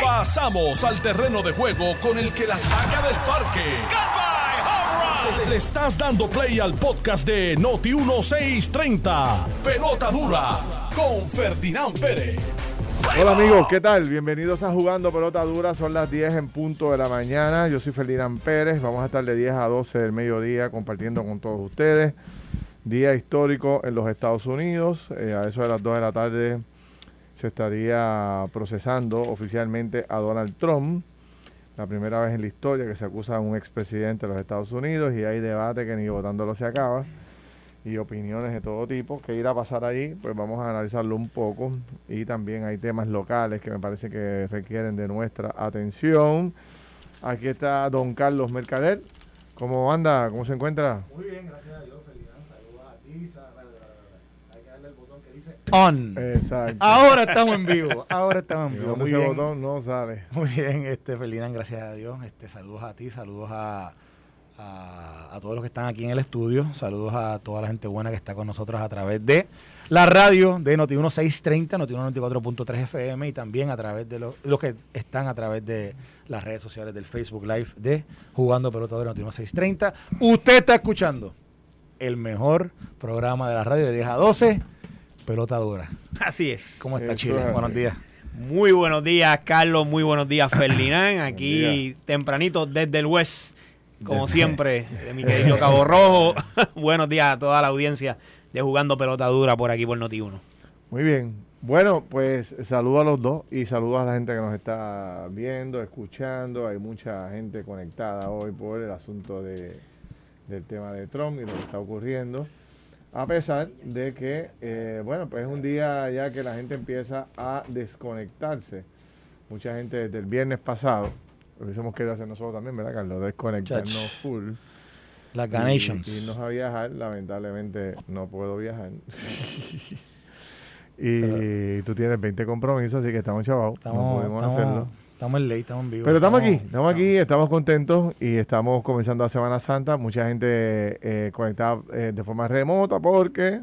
Pasamos al terreno de juego con el que la saca del parque. Le estás dando play al podcast de Noti 1630. Pelota dura con Ferdinand Pérez. Hola amigos, ¿qué tal? Bienvenidos a Jugando Pelota Dura. Son las 10 en punto de la mañana. Yo soy Ferdinand Pérez. Vamos a estar de 10 a 12 del mediodía compartiendo con todos ustedes. Día histórico en los Estados Unidos. Eh, a eso de las 2 de la tarde se estaría procesando oficialmente a Donald Trump. La primera vez en la historia que se acusa a un expresidente de los Estados Unidos y hay debate que ni votándolo se acaba y opiniones de todo tipo. ¿Qué irá a pasar allí? Pues vamos a analizarlo un poco. Y también hay temas locales que me parece que requieren de nuestra atención. Aquí está don Carlos Mercader. ¿Cómo anda? ¿Cómo se encuentra? Muy bien, gracias a Dios. Felicidades. Saludos a ti. Hay que darle el botón que dice on. Exacto. Ahora estamos en vivo. Ahora estamos en vivo. Muy bien. botón no sale. Muy bien, este Ferdinand, gracias a Dios. Este, saludos a ti, saludos a, a, a todos los que están aquí en el estudio. Saludos a toda la gente buena que está con nosotros a través de la radio de Noti 1630, Noti 94.3 FM y también a través de los, los que están a través de las redes sociales del Facebook Live de Jugando Pelota de Noti 1630. Usted está escuchando el mejor programa de la radio de 10 a 12, Pelota Dura. Así es. ¿Cómo está Eso Chile? es. Buenos días. Muy buenos días, Carlos. Muy buenos días, Ferdinand. Aquí día. tempranito desde el West, como siempre, de mi querido Cabo Rojo. buenos días a toda la audiencia de Jugando Pelota Dura por aquí por Noti1. Muy bien. Bueno, pues saludo a los dos y saludo a la gente que nos está viendo, escuchando. Hay mucha gente conectada hoy por el asunto de, del tema de Trump y lo que está ocurriendo. A pesar de que, eh, bueno, pues es un día ya que la gente empieza a desconectarse. Mucha gente desde el viernes pasado, lo hubiésemos querido hacer nosotros también, ¿verdad, Carlos? Desconectarnos Chach. full. Las Ganations. Y irnos a viajar, lamentablemente no puedo viajar. y tú tienes 20 compromisos, así que estamos chavados. No podemos estamos- hacerlo. Estamos en ley, estamos en vivo. Pero estamos aquí, estamos aquí, estamos contentos y estamos comenzando la Semana Santa. Mucha gente eh, conectada eh, de forma remota porque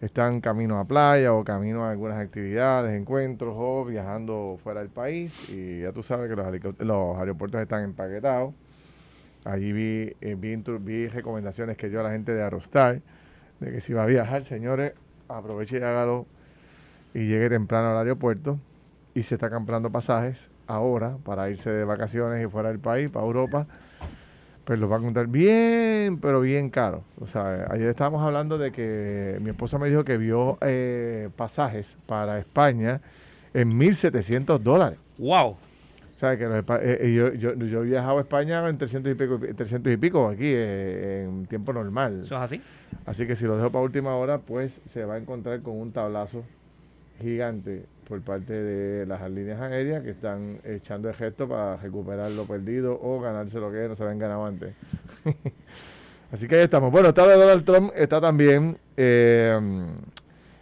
están camino a playa o camino a algunas actividades, encuentros o viajando fuera del país. Y ya tú sabes que los, aeropuertos están empaquetados. Allí vi, eh, vi recomendaciones que dio la gente de Arostar de que si va a viajar, señores, aproveche y hágalo y llegue temprano al aeropuerto y se está comprando pasajes ahora para irse de vacaciones y fuera del país, para Europa, pues los va a encontrar bien, pero bien caro. O sea, ayer estábamos hablando de que mi esposa me dijo que vio eh, pasajes para España en 1.700 dólares. ¡Wow! O sea, que los eh, eh, yo, yo, yo he viajado a España en 300 y pico, 300 y pico aquí eh, en tiempo normal. ¿Eso es así? Así que si lo dejo para última hora, pues se va a encontrar con un tablazo gigante por parte de las líneas aéreas que están echando el gesto para recuperar lo perdido o ganarse lo que no se habían ganado antes. Así que ahí estamos. Bueno, está Donald Trump, está también eh,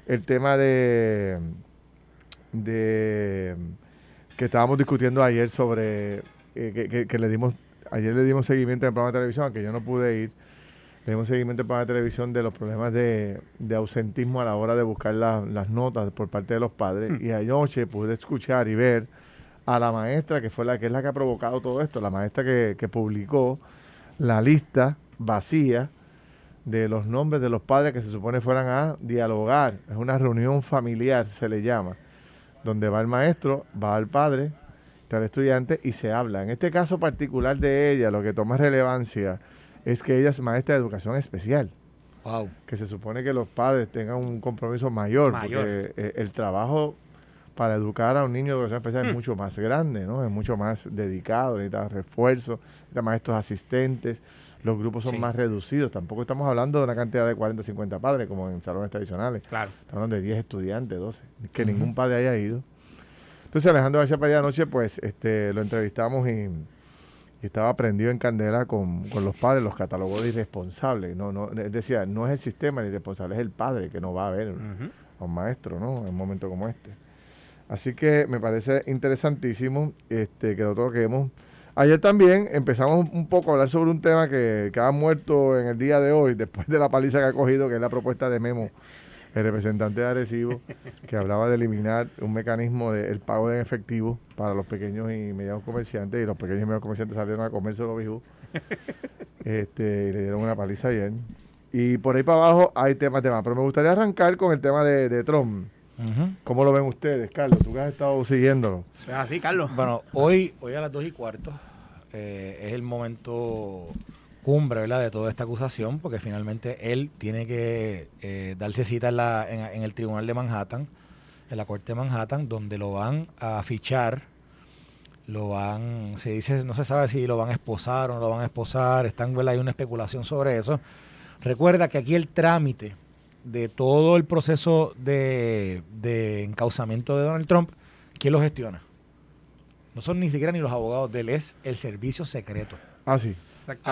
el tema de, de que estábamos discutiendo ayer sobre eh, que, que- que le dimos ayer le dimos seguimiento al programa de televisión, aunque yo no pude ir, le dimos seguimiento programa de televisión de los problemas de, de ausentismo a la hora de buscar la- las notas por parte de los padres. Y anoche pude escuchar y ver a la maestra, que fue la que es la que ha provocado todo esto, la maestra que, que publicó la lista vacía de los nombres de los padres que se supone fueran a dialogar. Es una reunión familiar, se le llama, donde va el maestro, va el padre, está el estudiante y se habla. En este caso particular de ella, lo que toma relevancia es que ella es maestra de educación especial, Wow. que se supone que los padres tengan un compromiso mayor, Mayor. porque eh, el trabajo para educar a un niño de educación especial es Mm. mucho más grande, ¿no? Es mucho más dedicado, necesita refuerzo, necesita maestros asistentes, los grupos son Sí. más reducidos, tampoco estamos hablando de una cantidad de 40, 50 padres como en salones tradicionales, Claro. estamos hablando de 10 estudiantes, 12, que ningún padre haya ido. Entonces Alejandro García Padilla anoche, pues, este, lo entrevistamos y, y estaba prendido en candela con, con los padres, los catalogó de irresponsables. No, no, decía, no es el sistema el irresponsable, es el padre que no va a ver a un maestro, ¿no? En un momento como este. Así que me parece interesantísimo este, que lo toquemos. Ayer también empezamos un poco a hablar sobre un tema que, que ha muerto en el día de hoy, después de la paliza que ha cogido, que es la propuesta de Memo el representante de Arecibo, que hablaba de eliminar un mecanismo del pago de efectivo para los pequeños y medianos comerciantes, y los pequeños y medianos comerciantes salieron a comerse los bijos. Este, y le dieron una paliza ayer. Y por ahí para abajo hay temas, temas. Pero me gustaría arrancar con el tema de, de Trump. ¿Cómo lo ven ustedes, Carlos? Tú que has estado siguiéndolo. Es así, Carlos. Bueno, hoy, hoy a las dos y cuarto eh, es el momento cumbre ¿verdad? de toda esta acusación, porque finalmente él tiene que eh, darse cita en, la, en, el tribunal de Manhattan, en la corte de Manhattan, donde lo van a fichar, lo van, se dice, no se sabe si lo van a esposar o no lo van a esposar, están, hay una especulación sobre eso. Recuerda que aquí el trámite de todo el proceso de, de encauzamiento de Donald Trump, ¿quién lo gestiona? No son ni siquiera ni los abogados de él, es el servicio secreto. Ah, sí.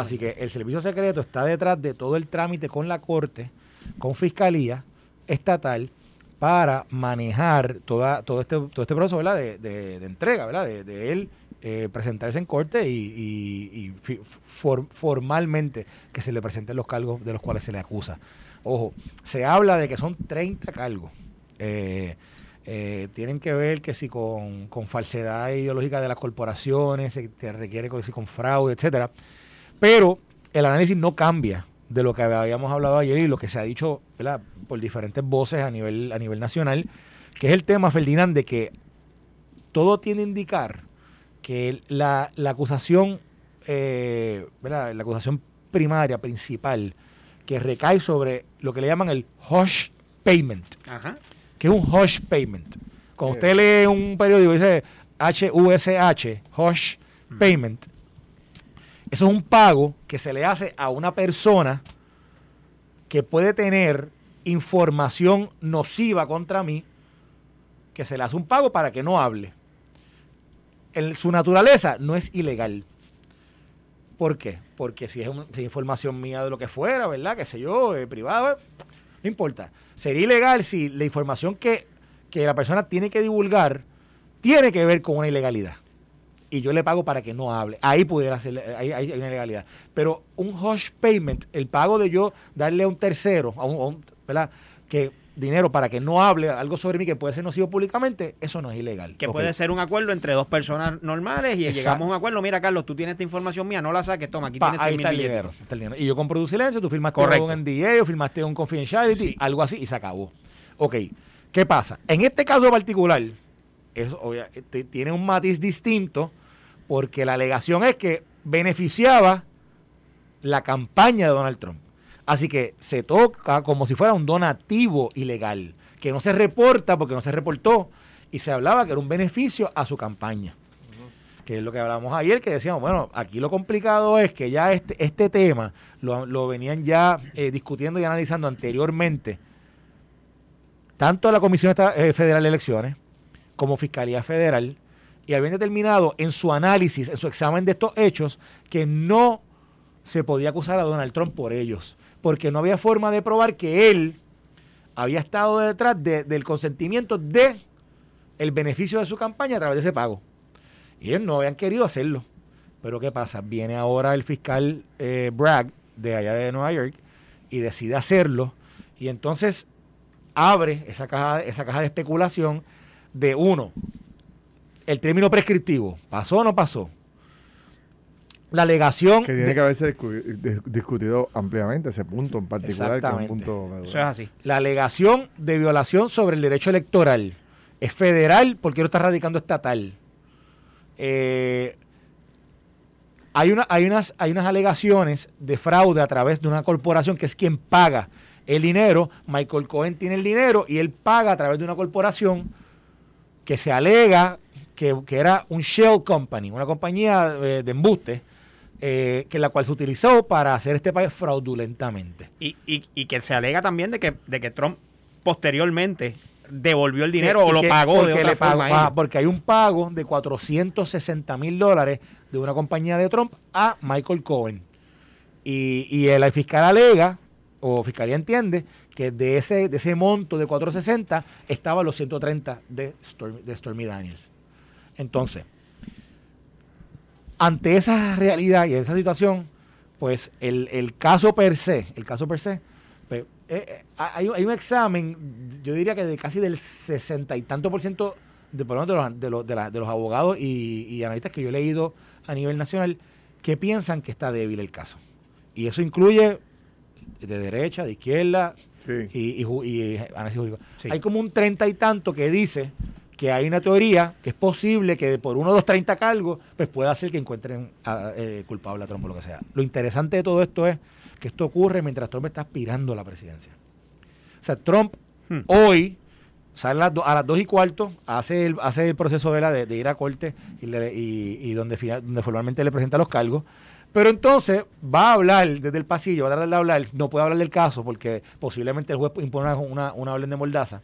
Así que el servicio secreto está detrás de todo el trámite con la corte, con fiscalía estatal, para manejar toda, todo, este, todo este proceso ¿verdad? De, de- entrega, ¿verdad? De, él eh, presentarse en corte y, y- formalmente que se le presenten los cargos de los cuales se le acusa. Ojo, se habla de que son 30 cargos. Eh, eh, tienen que ver que si con, con falsedad ideológica de las corporaciones, se te requiere que si con fraude, etcétera. Pero el análisis no cambia de lo que habíamos hablado ayer y lo que se ha dicho ¿verdad? por diferentes voces a nivel, a nivel nacional, que es el tema, Ferdinand, de que todo tiene a indicar que la, la acusación, eh, ¿verdad? la acusación primaria, principal, que recae sobre lo que le llaman el hush payment, Ajá. que es un hush payment. Cuando ¿Qué usted lee un periódico y dice H-U-S-H, hush payment, eso es un pago que se le hace a una persona que puede tener información nociva contra mí, que se le hace un pago para que no hable. En su naturaleza no es ilegal. ¿Por qué? Porque si es, información mía de lo que fuera, ¿verdad? Que sé yo, eh, privado, eh, no importa. Sería ilegal si la información que, que la persona tiene que divulgar tiene que ver con una ilegalidad. Y yo le pago para que no hable. Ahí pudiera ser, ahí, ahí hay una ilegalidad. Pero un hush payment, el pago de yo darle a un tercero, a un, a un- ¿verdad? Que dinero para que no hable algo sobre mí que puede ser nocivo públicamente, eso no es ilegal. Que puede ser un acuerdo entre dos personas normales y Exacto. llegamos a un acuerdo. Mira, Carlos, tú tienes esta información mía, no la saques, toma, aquí Pa, tienes ahí 100 está el dinero, está el dinero. Y yo compro tu silencio, tú firmaste Correcto. un NDA o firmaste un confidentiality, algo así, y se acabó. Ok, ¿qué pasa? En este caso particular, eso obvia- te- tiene un matiz distinto porque la alegación es que beneficiaba la campaña de Donald Trump. Así que se toca como si fuera un donativo ilegal, que no se reporta porque no se reportó, y se hablaba que era un beneficio a su campaña que es lo que hablábamos ayer, que decíamos, bueno, aquí lo complicado es que ya este, este tema lo, lo venían ya eh, discutiendo y analizando anteriormente, tanto la Comisión eh, Federal de Elecciones como Fiscalía Federal, y habían determinado en su análisis, en su examen de estos hechos, que no se podía acusar a Donald Trump por ellos, porque no había forma de probar que él había estado detrás de- del consentimiento de el beneficio de su campaña a través de ese pago. Y ellos no habían querido hacerlo. Pero ¿qué pasa? Viene ahora el fiscal eh, Bragg de allá de Nueva York y decide hacerlo. Y entonces abre esa caja, esa caja de especulación de uno, el término prescriptivo, ¿pasó o no pasó? La alegación... Que tiene de- que haberse discu- dis- discutido ampliamente ese punto en particular, que es un Exactamente. punto Eso medular. es así. La alegación de violación sobre el derecho electoral es federal porque no está radicando estatal. Eh, hay, una, hay, unas, hay unas alegaciones de fraude a través de una corporación que es quien paga el dinero. Michael Cohen tiene el dinero y él paga a través de una corporación que se alega que, que era un shell company, una compañía eh, de embuste, eh, que la cual se utilizó para hacer este pago fraudulentamente. Y, y, y que se alega también de que, de que Trump posteriormente devolvió el dinero o lo pagó de otra pagó- forma. él. ah, porque hay un pago de 460 mil dólares de una compañía de Trump a Michael Cohen. Y, y el fiscal alega, o fiscalía entiende, que de ese, de ese monto de 460 estaban los 130 de de Stormy Daniels. Entonces, ante esa realidad y esa situación, pues el, el caso per se, el caso per se, pues, eh, eh, hay, hay un examen, yo diría que de casi del sesenta y tanto por ciento de, por de, los, de, los, de, la- de los abogados y, y analistas que yo he leído a nivel nacional que piensan que está débil el caso. Y eso incluye de derecha, de izquierda Sí. y, y, ju- y análisis jurídico. Sí. Hay como un treinta y tanto que dice que hay una teoría que es posible que por uno de los 30 cargos pues pueda ser que encuentren a- eh, culpable a Trump o lo que sea. Lo interesante de todo esto es que esto ocurre mientras Trump está aspirando a la presidencia. O sea, Trump Hmm. hoy sale a las, dos y cuarto, hace el, hace el proceso de, la, de, de ir a corte y, le- y- y donde, final- donde formalmente le presenta los cargos. Pero entonces va a hablar desde el pasillo, va a tratar de hablar, no puede hablar del caso porque posiblemente el juez impone una, una, una orden de mordaza.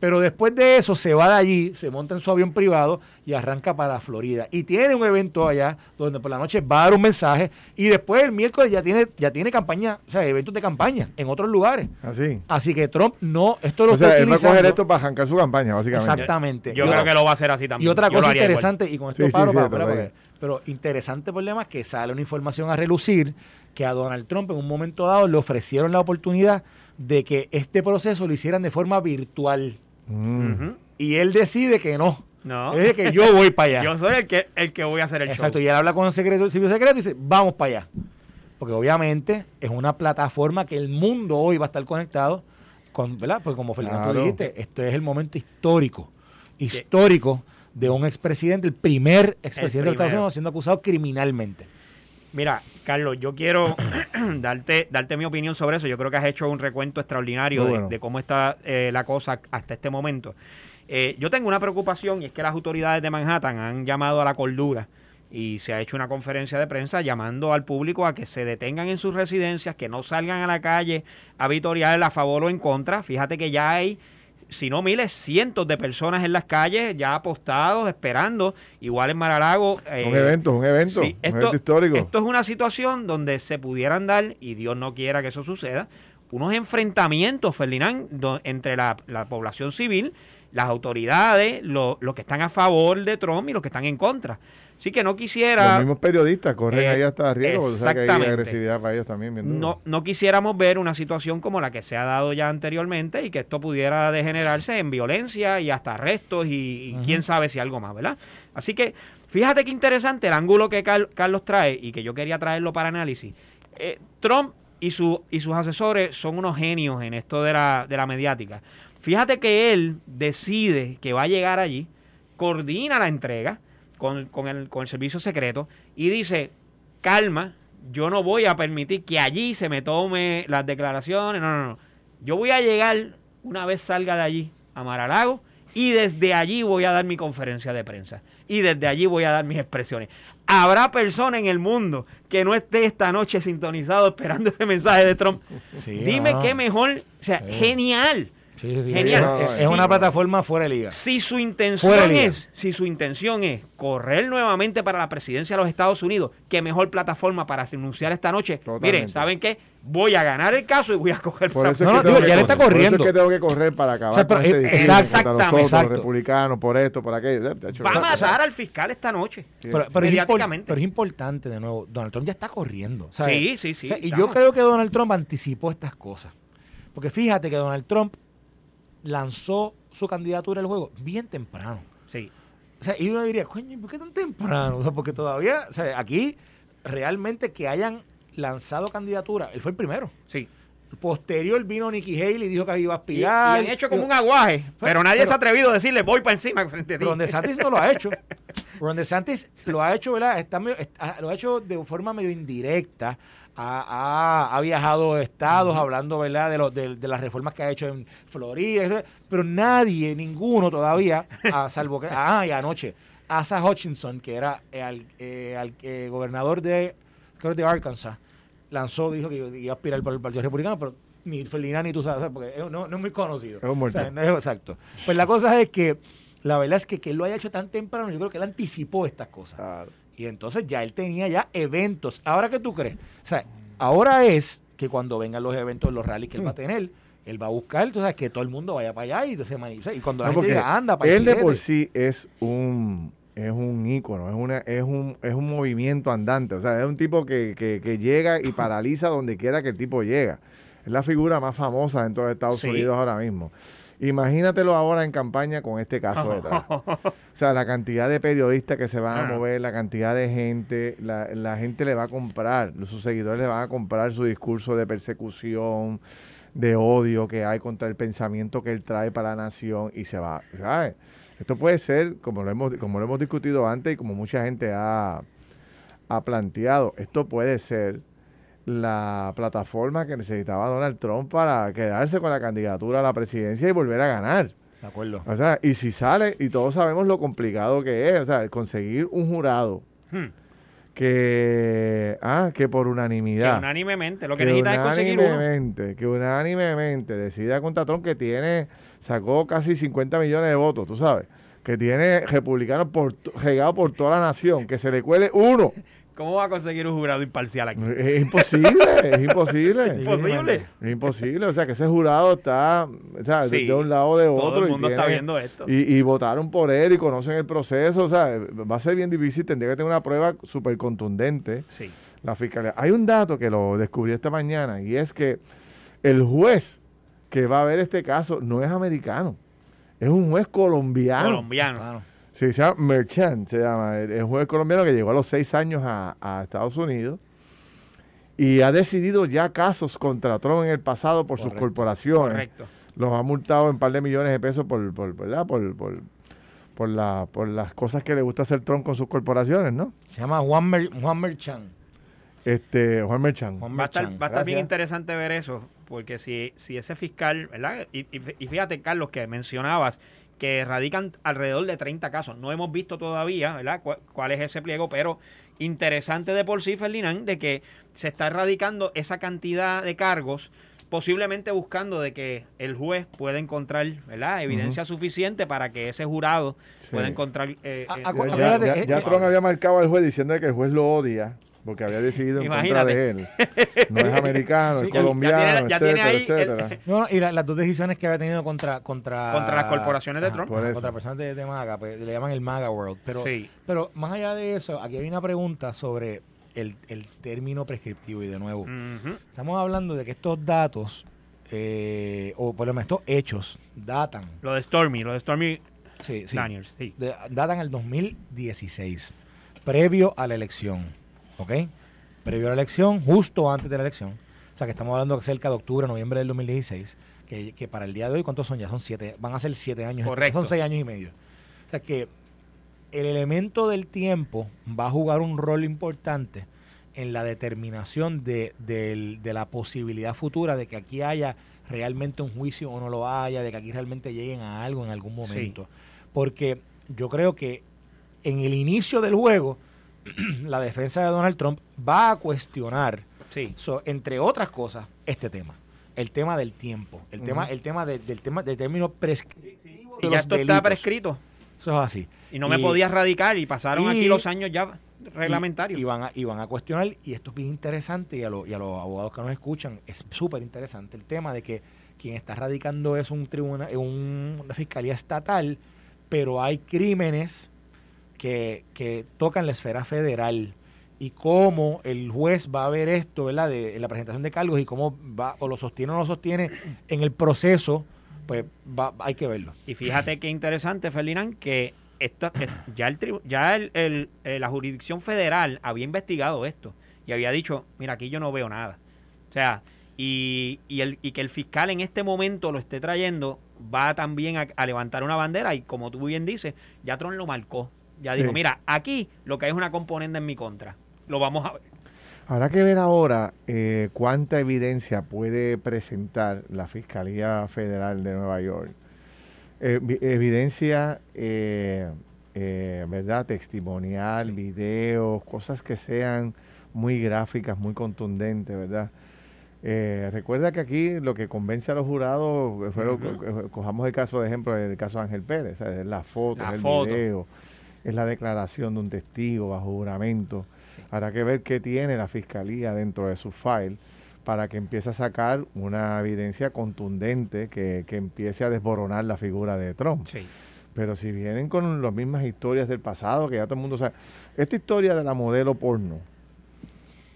Pero después de eso se va de allí, se monta en su avión privado y arranca para Florida. Y tiene un evento allá donde por la noche va a dar un mensaje y después el miércoles ya tiene, ya tiene campaña, o sea, eventos de campaña en otros lugares. Así. Así que Trump no, esto lo O sea, está él va a coger esto para arrancar su campaña, básicamente. Exactamente. Yo creo otra- que lo va a hacer así también. y otra cosa igual. interesante, y con esto Sí, sí, paro, sí, para- está para- pero interesante problema es que sale una información a relucir que a Donald Trump en un momento dado le ofrecieron la oportunidad de que este proceso lo hicieran de forma virtual. Mm. Y él decide que no. No. Es que yo voy para allá. Yo soy el que, el que voy a hacer el Exacto, show. y él habla con el secreto, el servicio secreto y dice, vamos para allá. Porque obviamente es una plataforma que el mundo hoy va a estar conectado con, ¿verdad? Porque como Fernando Claro. dijiste, esto es el momento histórico, histórico de un expresidente, el primer expresidente de Estados. Unidos siendo acusado criminalmente. Mira, Carlos, yo quiero darte, darte mi opinión sobre eso. Yo creo que has hecho un recuento extraordinario de cómo está eh, la cosa hasta este momento. Eh, yo tengo una preocupación y es que las autoridades de Manhattan han llamado a la cordura y se ha hecho una conferencia de prensa llamando al público a que se detengan en sus residencias, que no salgan a la calle a vitoriar a favor o en contra. Fíjate que ya hay, si no miles, cientos de personas en las calles ya apostados, esperando, igual en Maralago. un eh, evento, un evento, Sí, un evento histórico. esto es una situación donde se pudieran dar, y Dios no quiera que eso suceda, unos enfrentamientos, Ferdinand, do- entre la, la población civil, las autoridades, lo- los que están a favor de Trump y los que están en contra. Así que no Los quisiera, mismos periodistas corren Eh, ahí hasta riesgo, tú sabes que hay agresividad para ellos también. bien no, no quisiéramos ver una situación como la que se ha dado ya anteriormente y que esto pudiera degenerarse en violencia y hasta arrestos y, quién sabe si algo más, ¿verdad? Así que fíjate qué interesante el ángulo que Car- Carlos trae y que yo quería traerlo para análisis. Eh, Trump y, su, y sus asesores son unos genios en esto de la, de la mediática. Fíjate que él decide que va a llegar allí, coordina la entrega con, con el, con el servicio secreto y dice, calma, yo no voy a permitir que allí se me tome las declaraciones, no, no, no. Yo voy a llegar una vez salga de allí a Maralago y desde allí voy a dar mi conferencia de prensa y desde allí voy a dar mis expresiones. Habrá persona en el mundo que no esté esta noche sintonizado esperando ese mensaje de Trump. Sí, Dime qué mejor, o sea, genial. Sí, sí, Genial. Es, es Sí. una plataforma fuera de liga. Si su intención es, si su intención es correr nuevamente para la presidencia de los Estados Unidos, qué mejor plataforma para anunciar esta noche. Totalmente. Miren, ¿saben qué? Voy a ganar el caso y voy a coger Por eso es No, que no, digo, ya le está Por eso corriendo. es que tengo que correr para acabar O sea, pero, con este exactamente. nosotros, Exacto. los republicanos, por esto, por aquello. Va a o sea, matar al fiscal esta noche. sí. Pero, pero es pero es importante, de nuevo, Donald Trump ya está corriendo. ¿sabes? Sí, sí, sí, O sea, y yo creo que Donald Trump anticipó estas cosas. Porque fíjate que Donald Trump lanzó su candidatura al juego bien temprano. Sí. O sea, y uno diría, coño, ¿por qué tan temprano? O sea, porque todavía, o sea, aquí realmente que hayan lanzado candidatura, él fue el primero. Sí. Posterior vino Nikki Haley y dijo que iba a Y, y aspirar. han hecho como un aguaje, pero nadie pero- se ha atrevido a decirle voy para encima frente a ti. Ron DeSantis no lo ha hecho. Ron DeSantis lo ha hecho, ¿verdad? Está medio- está- lo ha hecho de forma medio indirecta. Ha, ha- ha viajado a estados hablando, ¿verdad? De, los de, de las reformas que ha hecho en Florida. etc. Pero nadie, ninguno todavía, a salvo que. Ah, y anoche. Asa Hutchinson, que era el, eh, al- eh, gobernador de, creo de Arkansas, lanzó, dijo que iba a aspirar por el Partido Republicano, pero ni Felina ni tú sabes, porque no, no es muy conocido. Es un muerto. O sea, no es exacto. Pues la cosa es que la verdad es que que él lo haya hecho tan temprano, yo creo que él anticipó estas cosas. Claro. Y entonces ya él tenía ya eventos. ¿Ahora qué tú crees? O sea, ahora es que cuando vengan los eventos, los rallies que él va a tener, él va a buscar, entonces que todo el mundo vaya para allá y, entonces, y cuando la No, gente diga, anda, para él de por sí es un es un ícono, es una es un es un movimiento andante, o sea, es un tipo que, que, que llega y paraliza donde quiera que el tipo llega. Es la figura más famosa dentro de Estados Sí. Unidos ahora mismo. Imagínatelo ahora en campaña con este caso detrás. O sea, la cantidad de periodistas que se van a Ah. mover, la cantidad de gente, la, la gente le va a comprar, sus seguidores le van a comprar su discurso de persecución, de odio que hay contra el pensamiento que él trae para la nación y se va, ¿sabes? Esto puede ser, como lo hemos, como lo hemos discutido antes y como mucha gente ha, ha planteado, esto puede ser la plataforma que necesitaba Donald Trump para quedarse con la candidatura a la presidencia y volver a ganar. De acuerdo. O sea, y si sale, y todos sabemos lo complicado que es, o sea, conseguir un jurado Hmm. que, ah, que por Que unanimidad, unánimemente. Lo que necesita es conseguir uno. que unánimemente decida contra Trump que tiene, sacó casi 50 millones de votos, tú sabes, que tiene republicanos por, regados por toda la nación, que se le cuele uno. ¿Cómo va a conseguir un jurado imparcial aquí? Es imposible, es imposible. Imposible. Es imposible, o sea, que ese jurado está o sea, de- Sí, de un lado o de otro. Todo el y mundo está viendo esto. Y, y votaron por él y conocen el proceso, o sea, va a ser bien difícil, tendría que tener una prueba súper contundente Sí. la fiscalía. Hay un dato que lo descubrí esta mañana y es que el juez que va a ver este caso no es americano, es un juez colombiano. Colombiano. Claro. Sí, se llama Merchant, se llama. Es un juez colombiano que llegó a los seis años a, a Estados Unidos y ha decidido ya casos contra Trump en el pasado por sus corporaciones. Correcto. Los ha multado en un par de millones de pesos por, por, ¿verdad? por, por, por, la, por las cosas que le gusta hacer Trump con sus corporaciones, ¿no? Se llama Juan, Mer, Juan Merchan. Este, Juan Merchant. Juan Va a estar, Merchan. va a estar bien interesante ver eso, porque si, si ese fiscal, ¿verdad? Y fíjate, Carlos, que mencionabas que radican alrededor de 30 casos. No hemos visto todavía, ¿verdad? Cu- ¿Cuál es ese pliego? Pero interesante de por sí, Ferdinand, de que se está erradicando esa cantidad de cargos, posiblemente buscando de que el juez pueda encontrar, ¿verdad? Evidencia suficiente para que ese jurado Sí. pueda encontrar... eh, Ah, eh, ah, Ya, ya- acuérdate, ya- ya Trump había marcado al juez diciendo que el juez lo odia porque había decidido en contra Imagínate. de él. No es americano, Sí, es ya colombiano, tiene- ya tiene etcétera, el- etcétera. No, no, y la- las dos decisiones que había tenido contra contra, Contra las corporaciones de Trump. Contra personas de, de MAGA, pues, le llaman el MAGA World. Pero, Sí. pero más allá de eso, aquí hay una pregunta sobre el, el término prescriptivo. Y de nuevo, estamos hablando de que estos datos, eh, o por lo menos estos hechos, datan. Lo de Stormy, lo de Stormy Sí, sí. Daniels, sí. de- datan el 2016, previo a la elección, ¿ok? Previo a la elección, justo antes de la elección. O sea, que estamos hablando cerca de octubre, noviembre del 2016, que, que para el día de hoy, ¿cuántos son ya? Son siete, van a ser siete años. Correcto. Son seis años y medio. O sea, que el elemento del tiempo va a jugar un rol importante en la determinación de, del- de la posibilidad futura de que aquí haya realmente un juicio o no lo haya, de que aquí realmente lleguen a algo en algún momento. Porque yo creo que en el inicio del juego, la defensa de Donald Trump va a cuestionar, Sí. so- entre otras cosas, este tema. El tema del tiempo, el tema, el tema de- del tema del término prescriptivo de Y ya esto está prescrito. Eso es así. Y no me podías radicar y pasaron y- aquí los años ya reglamentarios. Y, y van a, y van a cuestionar, y esto es bien interesante, y a, lo- y a los abogados que nos escuchan, es súper interesante el tema de que quien está radicando es un tribunal, un- una fiscalía estatal, pero hay crímenes que, que tocan la esfera federal y cómo el juez va a ver esto, ¿verdad? De, la presentación de cargos y cómo va, o lo sostiene o no lo sostiene en el proceso, pues va, hay que verlo. Y fíjate qué interesante, Ferdinand, que esta, eh, ya, el, ya el- eh, la jurisdicción federal había investigado esto y había dicho, mira, aquí yo no veo nada. O sea, y, y, el, y que el fiscal en este momento lo esté trayendo va también a, a levantar una bandera y como tú bien dices, ya Trump lo marcó. Ya dijo, Sí. mira, aquí lo que hay es una componente en mi contra. Lo vamos a ver. Habrá que ver ahora eh, cuánta evidencia puede presentar la Fiscalía Federal de Nueva York. Eh, vi- evidencia, eh, ¿verdad? Testimonial, videos, cosas que sean muy gráficas, muy contundentes, ¿verdad? Recuerda que aquí lo que convence a los jurados, fue cojamos el caso de ejemplo del caso de Ángel Pérez, o sea, es la foto, La el foto. video, es la declaración de un testigo bajo juramento. Habrá que ver qué tiene la fiscalía dentro de su file para que empiece a sacar una evidencia contundente que, que empiece a desboronar la figura de Trump. Sí. Pero si vienen con las mismas historias del pasado, que ya todo el mundo sabe. Esta historia de la modelo porno,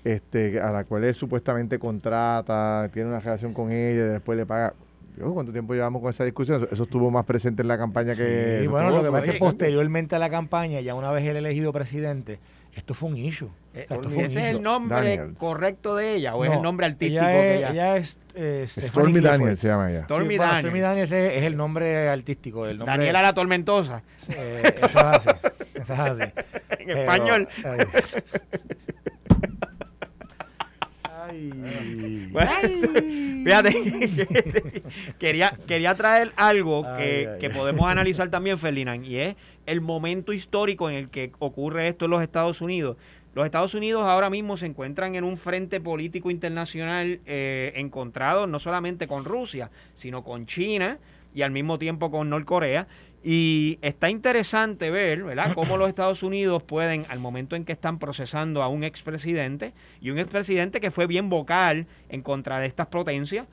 este, a la cual él supuestamente contrata, tiene una relación con ella y después le paga. Yo, ¿Cuánto tiempo llevamos con esa discusión? Eso, eso estuvo más presente en la campaña que... Y bueno, lo que pasa es que posteriormente a la campaña, ya una vez él elegido presidente, esto fue un issue. Eh, Esto fue un ¿Ese es issue. el nombre Daniels. correcto de ella o es el nombre artístico ella que es, ella... ella es eh, Stormy Clifford. Daniels se llama ella. Stormy Sí, bueno, Daniels. Stormy Daniels es, es el nombre artístico. El nombre, Daniela la Tormentosa. Eh, eso es así. Eso es así. En Pero- español. Ay. Ay. Bueno, fíjate, quería, quería traer algo que, Ay, que podemos analizar también, Ferdinand, y es el momento histórico en el que ocurre esto en los Estados Unidos. Los Estados Unidos ahora mismo se encuentran en un frente político internacional eh, encontrado no solamente con Rusia, sino con China y al mismo tiempo con Norcorea. Y está interesante ver, ¿verdad?, cómo los Estados Unidos pueden, al momento en que están procesando a un expresidente, y un expresidente que fue bien vocal en contra de estas potencias,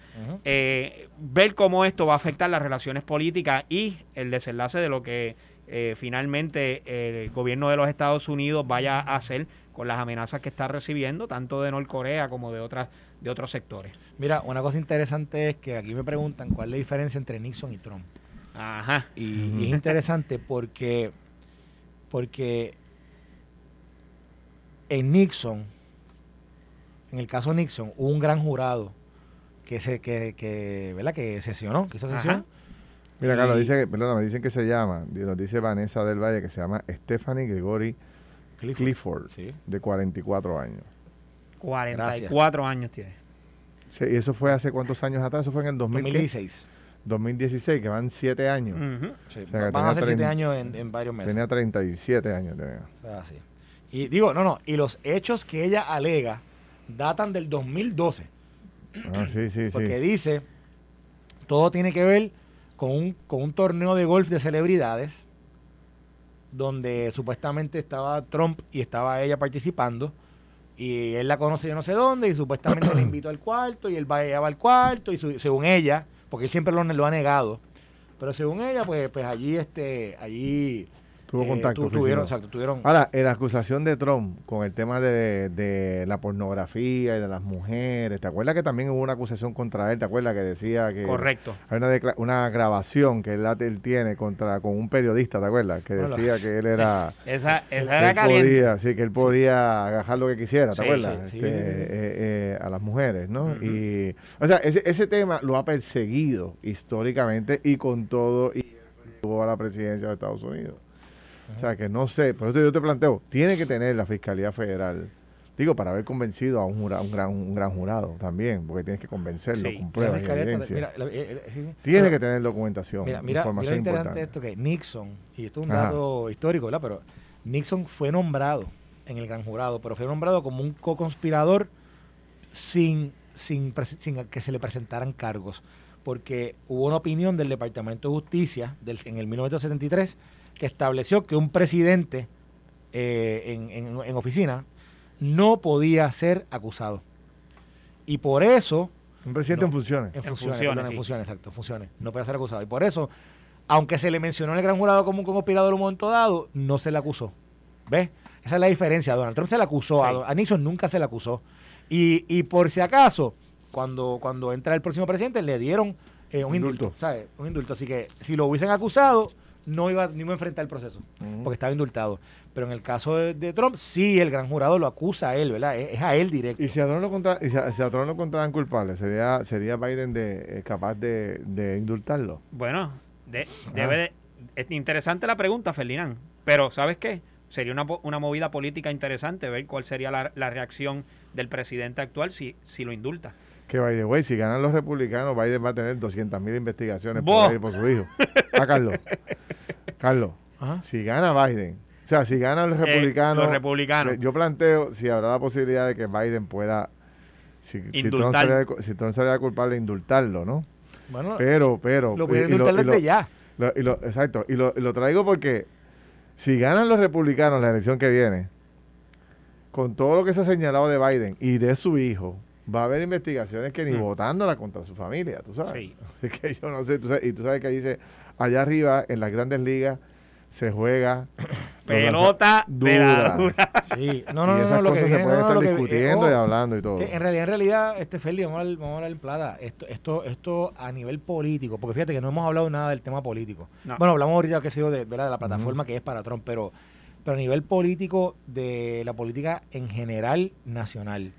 eh, ver cómo esto va a afectar las relaciones políticas y el desenlace de lo que eh, finalmente el gobierno de los Estados Unidos vaya a hacer con las amenazas que está recibiendo, tanto de Norcorea como de otras de otros sectores. Mira, una cosa interesante es que aquí me preguntan cuál es la diferencia entre Nixon y Trump. Ajá. Y, y es interesante porque, porque en Nixon, en el caso Nixon, hubo un gran jurado que se, que, que, ¿verdad? que sesionó, que hizo Ajá. sesión. Mira, Carlos, Y- dice, que- perdona, me dicen que se llama, nos dice Vanessa del Valle, que se llama Stephanie Gregory Clifford. Clifford, Sí. de 44 años. 44 años tiene. Sí, ¿Y eso fue hace cuántos años atrás? Eso fue en el 2000, ¿qué? 2016. 2016, que van 7 años. Sí, O sea, van a ser siete trein- años en, en varios meses. Tenía 37 años. Tenía. O sea, así. Y digo, no, no, y los hechos que ella alega datan del 2012. Ah, sí, sí, Porque sí. dice, todo tiene que ver con un, con un torneo de golf de celebridades, donde supuestamente estaba Trump y estaba ella participando, y él la conoce yo no sé dónde, y supuestamente le invitó al cuarto, y él va, ella va al cuarto, y su- según ella, porque él siempre lo, lo ha negado, pero según ella, pues, pues allí, este, allí... Tuvo eh, contacto tu- tuvieron, físico. exacto, tuvieron... Ahora, en la acusación de Trump con el tema de, de la pornografía y de las mujeres, ¿te acuerdas que también hubo una acusación contra él? ¿Te acuerdas que decía que Correcto. hay una, una grabación que él, tiene contra con un periodista, ¿te acuerdas? Que Bueno, decía que él era... Esa, esa que era él caliente. podía, sí, que él podía agajar lo que quisiera, ¿te Sí, acuerdas? sí, Este, sí. eh, eh, a las mujeres, ¿no? Y, o sea, ese, ese tema lo ha perseguido históricamente y con todo y llegó a la presidencia de Estados Unidos. O sea, que no sé, por eso yo te planteo, tiene que tener la Fiscalía Federal, digo, para haber convencido a un, gran, un gran jurado también, porque tienes que convencerlo Sí. con la pruebas y evidencia. mira, la- eh, eh, tiene Pero- que tener documentación, Mira, mira, mira información interesante importante. esto que Nixon, y esto es un Ajá. dato histórico, ¿verdad? Pero Nixon fue nombrado en el gran jurado, pero fue nombrado como un co-conspirador sin, sin, sin que se le presentaran cargos, porque hubo una opinión del Departamento de Justicia del, en el 1973 que estableció que un presidente eh, en, en- en oficina no podía ser acusado. Y por eso Un presidente No. en funciones. en En funciones, funciones, perdón, en funciones, exacto, funciones. No puede ser acusado. Y por eso, aunque se le mencionó en el gran jurado como un conspirador en un momento dado, no se le acusó. ¿Ves? Esa es la diferencia. Donald Trump se le acusó, Sí. A Nixon nunca se le acusó. Y, y por si acaso, cuando, cuando entra el próximo presidente, le dieron eh, un indulto. Indulto. ¿sabes? Un indulto. Así que si lo hubiesen acusado, no iba, ni iba a enfrentar el proceso, porque estaba indultado. Pero en el caso de, de Trump, sí, el gran jurado lo acusa a él, ¿verdad? Es, es a él directo. Y si a Trump lo, contra, y si a, si a Trump lo encontraran culpable, ¿sería, sería Biden de, eh, capaz de, de indultarlo? Bueno, de- debe de- es interesante la pregunta, Ferdinand. Pero, ¿sabes qué? Sería una, po- una movida política interesante ver cuál sería la, la reacción del presidente actual si, si lo indulta. Que, the way, si ganan los republicanos, Biden va a tener 200 mil investigaciones ¡Boh! por, ahí por su hijo. Ah, Carlos. Carlos, Ajá. si gana Biden, o sea, si ganan los Eh, republicanos, los republicanos. eh, yo planteo si habrá la posibilidad de que Biden pueda, si, si Trump saliera, si saliera culpable, indultarlo, ¿no? Bueno, Pero, pero... lo pueden indultar desde ya. Lo- y lo- exacto, y lo, y lo traigo porque si ganan los republicanos la elección que viene, con todo lo que se ha señalado de Biden y de su hijo, va a haber investigaciones que ni Mm. votándola contra su familia, tú sabes. Sí. Así que yo no sé, tú sabes- y tú sabes que dice, allá arriba, en las grandes ligas, se juega Pelota de la dura. Sí, no, no, y no, esas no, lo que cosas se viene, pueden no, no, estar lo que- discutiendo y hablando y todo. En realidad, en realidad, este Feli, vamos a hablar, vamos a hablar en plata. Esto, esto, esto a nivel político, porque fíjate que no hemos hablado nada del tema político. No. Bueno, hablamos ahorita que sido de, ¿verdad? de la plataforma que es para Trump, pero, pero a nivel político, de la política en general nacional,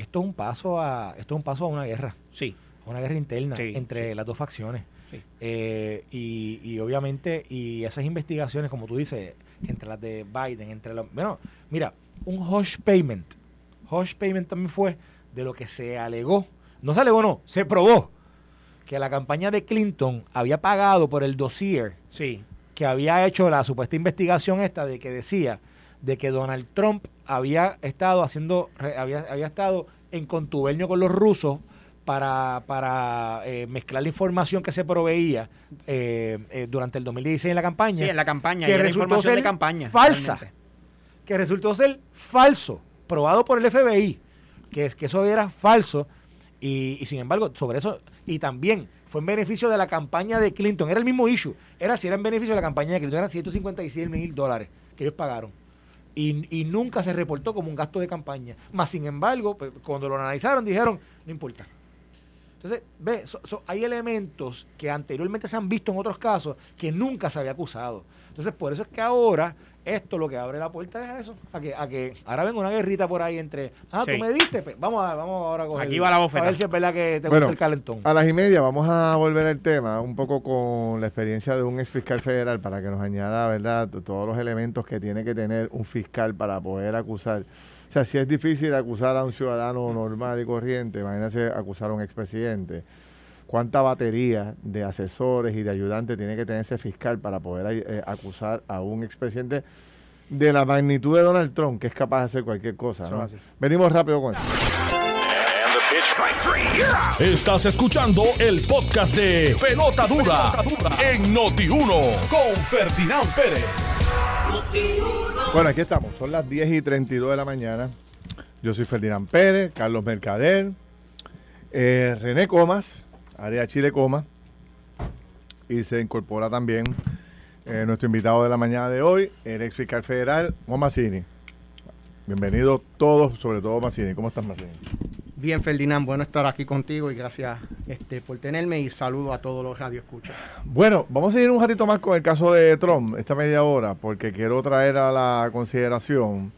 esto es un paso a, esto es un paso a una guerra, Sí. a una guerra interna Sí, entre las dos facciones. Sí. Eh, y, y obviamente, y esas investigaciones, como tú dices, entre las de Biden, entre los... Bueno, mira, un hush payment. Hush payment también fue de lo que se alegó. No se alegó, no, se probó que la campaña de Clinton había pagado por el dossier Sí. que había hecho la supuesta investigación esta de que decía de que Donald Trump había estado haciendo, había, había estado en contubernio con los rusos para, para eh, mezclar la información que se proveía eh, eh, durante el 2016 en la campaña, Sí, en la campaña. que y resultó información de ser campaña. falsa. realmente. que resultó ser falso, probado por el FBI, que es que eso era falso y, y sin embargo sobre eso y también fue en beneficio de la campaña de Clinton, era el mismo issue, era si era en beneficio de la campaña de Clinton, eran 156 mil dólares que ellos pagaron. Y, nunca se reportó como un gasto de campaña. Más sin embargo, pues, cuando lo analizaron dijeron, no importa. Entonces, ve, so- hay elementos que anteriormente se han visto en otros casos que nunca se había acusado. Entonces, por eso es que ahora esto lo que abre la puerta es a eso, a que, a que ahora venga una guerrita por ahí entre, ah, Sí. tú me diste, pues, vamos, a, vamos ahora a coger. Aquí va la bofeta. A ver si es verdad que te Bueno, gusta el calentón. A las y media vamos a volver al tema, un poco con la experiencia de un ex fiscal federal para que nos añada, ¿verdad?, todos los elementos que tiene que tener un fiscal para poder acusar. O sea, si es difícil acusar a un ciudadano normal y corriente, imagínese acusar a un expresidente. ¿Cuánta batería de asesores y de ayudantes tiene que tener ese fiscal para poder eh, acusar a un expresidente de la magnitud de Donald Trump, que es capaz de hacer cualquier cosa? ¿no? Venimos rápido con eso. Estás escuchando el podcast de Pelota Dura, en Noti1 con Ferdinand Pérez. Bueno, aquí estamos. Son las 10 y 32 de la mañana. Yo soy Ferdinand Pérez, Carlos Mercader, eh, René Comas, área Chile Comas. Y se incorpora también eh, nuestro invitado de la mañana de hoy, el ex fiscal federal, Juan Mazzini. Bienvenidos todos, sobre todo Mazzini. ¿Cómo estás, Mazzini? Bien, Ferdinand, bueno estar aquí contigo y gracias este, por tenerme y saludo a todos los radioescuchas. Bueno, vamos a seguir un ratito más con el caso de Trump, esta media hora, porque quiero traer a la consideración,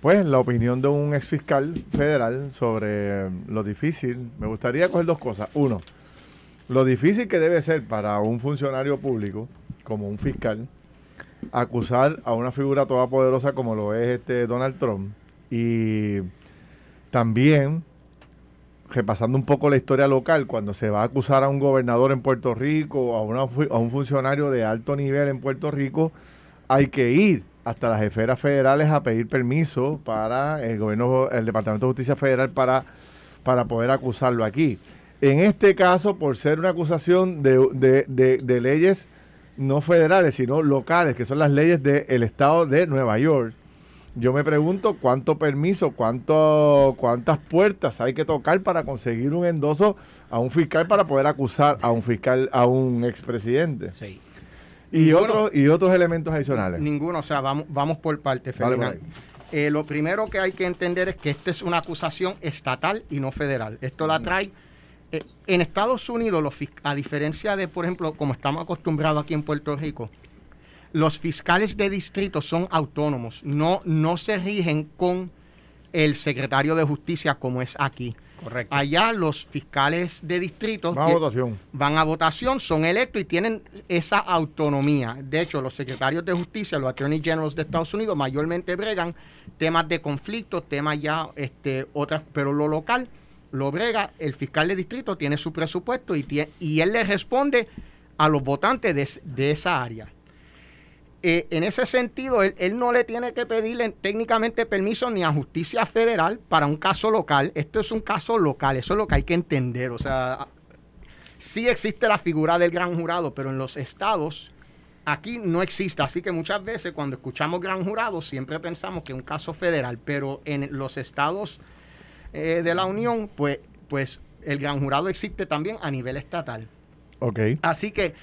pues, la opinión de un ex fiscal federal sobre lo difícil. Me gustaría coger dos cosas. Uno, lo difícil que debe ser para un funcionario público, como un fiscal, acusar a una figura toda poderosa como lo es este Donald Trump. Y también repasando un poco la historia local, cuando se va a acusar a un gobernador en Puerto Rico, a, a un funcionario de alto nivel en Puerto Rico, hay que ir hasta las esferas federales a pedir permiso para el gobierno, el Departamento de Justicia Federal para, para poder acusarlo aquí. En este caso, por ser una acusación de, de- de- leyes no federales, sino locales, que son las leyes del estado de Nueva York, yo me pregunto cuánto permiso, cuánto, cuántas puertas hay que tocar para conseguir un endoso a un fiscal para poder acusar a un fiscal, a un expresidente. Sí. Y Ninguno. otros, y otros elementos adicionales. Ninguno, o sea, vamos, vamos por por Ferdinand. Eh, lo primero que hay que entender es que esta es una acusación estatal y no federal. Esto la trae. eh, en Estados Unidos, los a diferencia de, por ejemplo, como estamos acostumbrados aquí en Puerto Rico, los fiscales de distrito son autónomos, no, no se rigen con el secretario de justicia como es aquí. Correcto. Allá los fiscales de distrito Más tie- votación. van a votación, son electos y tienen esa autonomía. De hecho, los secretarios de justicia, los attorney generals de Estados Unidos, mayormente bregan temas de conflicto, temas ya este, otras, pero lo local lo brega, el fiscal de distrito tiene su presupuesto y, tie- y él le responde a los votantes de, de esa área. Eh, en ese sentido, él, él no le tiene que pedirle técnicamente permiso ni a justicia federal para un caso local. Esto es un caso local, eso es lo que hay que entender. O sea, sí existe la figura del gran jurado, pero en los estados aquí no existe. Así que muchas veces cuando escuchamos gran jurado siempre pensamos que es un caso federal, pero en los estados eh, de la Unión, pues, pues el gran jurado existe también a nivel estatal. Ok. Así que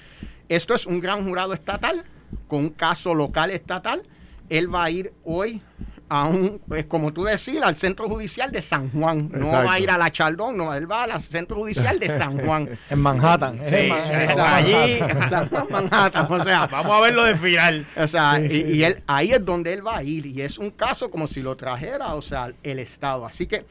esto es un gran jurado estatal con un caso local estatal, él va a ir hoy a un, pues como tú decías, al centro judicial de San Juan. No Exacto. va a ir a la Chaldón, no, él va al centro judicial de San Juan. En Manhattan. Sí, en Man- en allí. San Juan, Manhattan, o sea, Vamos a verlo de final. o sea, y, y él, ahí es donde él va a ir. Y es un caso como si lo trajera, o sea, el Estado. Así que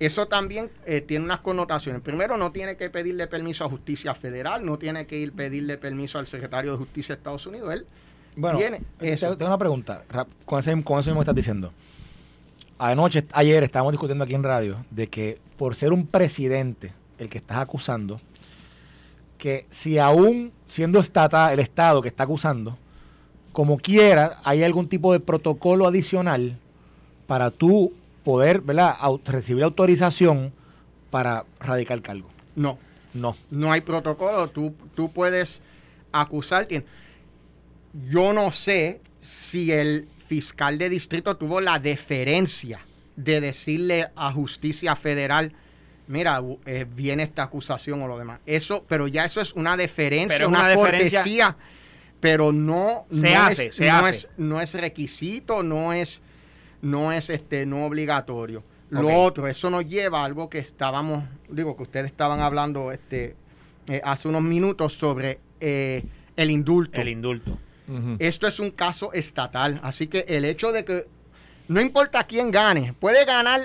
eso también eh, tiene unas connotaciones. Primero, no tiene que pedirle permiso a Justicia Federal, no tiene que ir pedirle permiso al secretario de Justicia de Estados Unidos. Él Bueno, Viene, te- eso. tengo una pregunta. Con, ese- con eso mismo estás diciendo. Anoche, ayer, estábamos discutiendo aquí en radio de que por ser un presidente el que estás acusando, que si aún siendo estata, el Estado que está acusando, como quiera, hay algún tipo de protocolo adicional para tú poder ¿verdad? recibir autorización para radicar cargo. no, No. no hay protocolo. Tú, tú puedes acusar. Yo no sé si el fiscal de distrito tuvo la deferencia de decirle a Justicia Federal, mira, eh, viene esta acusación o lo demás. Eso, pero ya eso es una deferencia, Pero es una, una deferencia- cortesía, pero no, Se no hace, es, se no hace. es, no es requisito, no es, no es este, no obligatorio. Lo otro, eso nos lleva a algo que estábamos, digo, que ustedes estaban hablando este, eh, hace unos minutos sobre eh, el indulto. El indulto. Esto es un caso estatal, así que el hecho de que no importa quién gane, puede ganar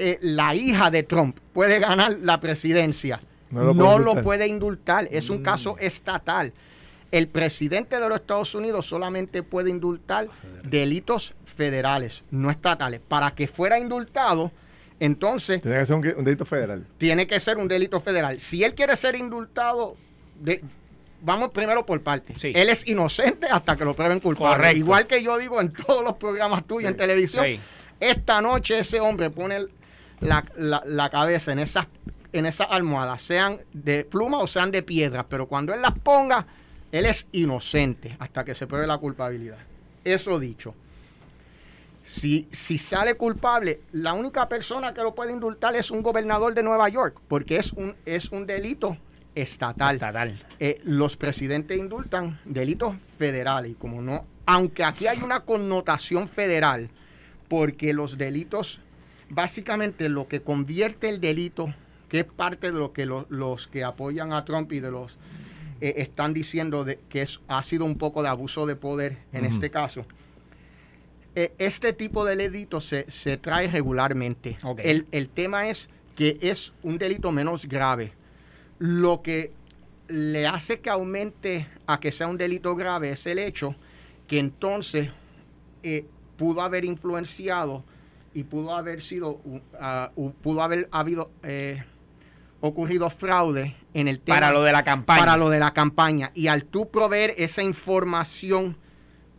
eh, la hija de Trump, puede ganar la presidencia, No no lo puede indultar. es Mm. un caso estatal. El presidente de los Estados Unidos solamente puede indultar delitos federales, no estatales. Para que fuera indultado, entonces Tiene que ser un, un delito federal. tiene que ser un delito federal. Si él quiere ser indultado, de- vamos primero por partes. Sí. Él es inocente hasta que lo prueben culpable. Correcto. Igual que yo digo en todos los programas tuyos en televisión. Sí. Esta noche ese hombre pone la, la- la cabeza en esas, en esas almohadas, sean de pluma o sean de piedra, pero cuando él las ponga, él es inocente hasta que se pruebe la culpabilidad. Eso dicho. Si, si sale culpable, la única persona que lo puede indultar es un gobernador de Nueva York, porque es un, es un delito estatal. Estatal. Eh, los presidentes indultan delitos federales, y como no, aunque aquí hay una connotación federal, porque los delitos, básicamente lo que convierte el delito, que es parte de lo que lo- los que apoyan a Trump y de los eh, están diciendo de, que es, ha sido un poco de abuso de poder en este caso. Eh, este tipo de delitos se, se trae regularmente. El, el tema es que es un delito menos grave. Lo que le hace que aumente a que sea un delito grave es el hecho que entonces eh, pudo haber influenciado y pudo haber sido, ah, pudo haber habido eh, ocurrido fraude en el tema Para lo de la campaña. para lo de la campaña. Y al tú proveer esa información